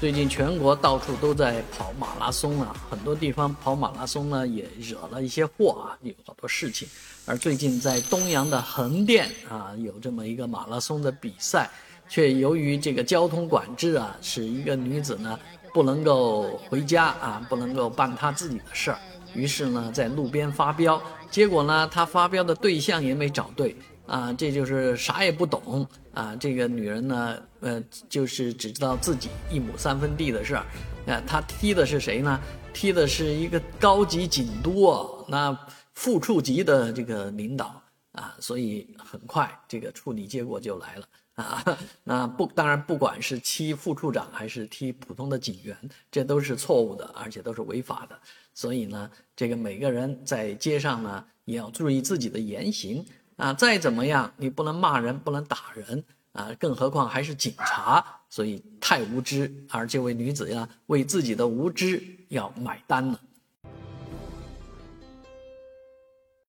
最近全国到处都在跑马拉松啊，很多地方跑马拉松呢也惹了一些祸啊，有好多事情。而最近在东阳的横店啊，有这么一个马拉松的比赛，却由于这个交通管制啊，使一个女子呢不能够回家啊，不能够办她自己的事儿，于是呢在路边发飙，结果呢她发飙的对象也没找对。啊，这就是啥也不懂啊！这个女人呢，呃，就是只知道自己一亩三分地的事儿。啊，她踢的是谁呢？踢的是一个高级警督，那副处级的这个领导啊，所以很快这个处理结果就来了啊。那不，当然不管是踢副处长还是踢普通的警员，这都是错误的，而且都是违法的。所以呢，这个每个人在街上呢，也要注意自己的言行。啊，再怎么样，你不能骂人，不能打人啊，更何况还是警察，所以太无知。而这位女子呀，为自己的无知要买单了。